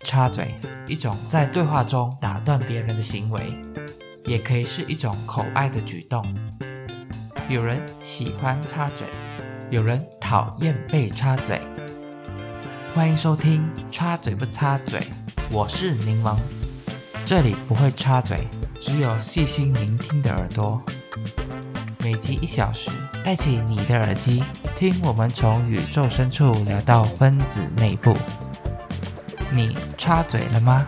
插嘴，一种在对话中打断别人的行为，也可以是一种口爱的举动。有人喜欢插嘴，有人讨厌被插嘴。欢迎收听《插嘴不插嘴》，我是柠檬，这里不会插嘴，只有细心聆听的耳朵。每集一小时，戴起你的耳机，听我们从宇宙深处聊到分子内部。你插嘴了吗？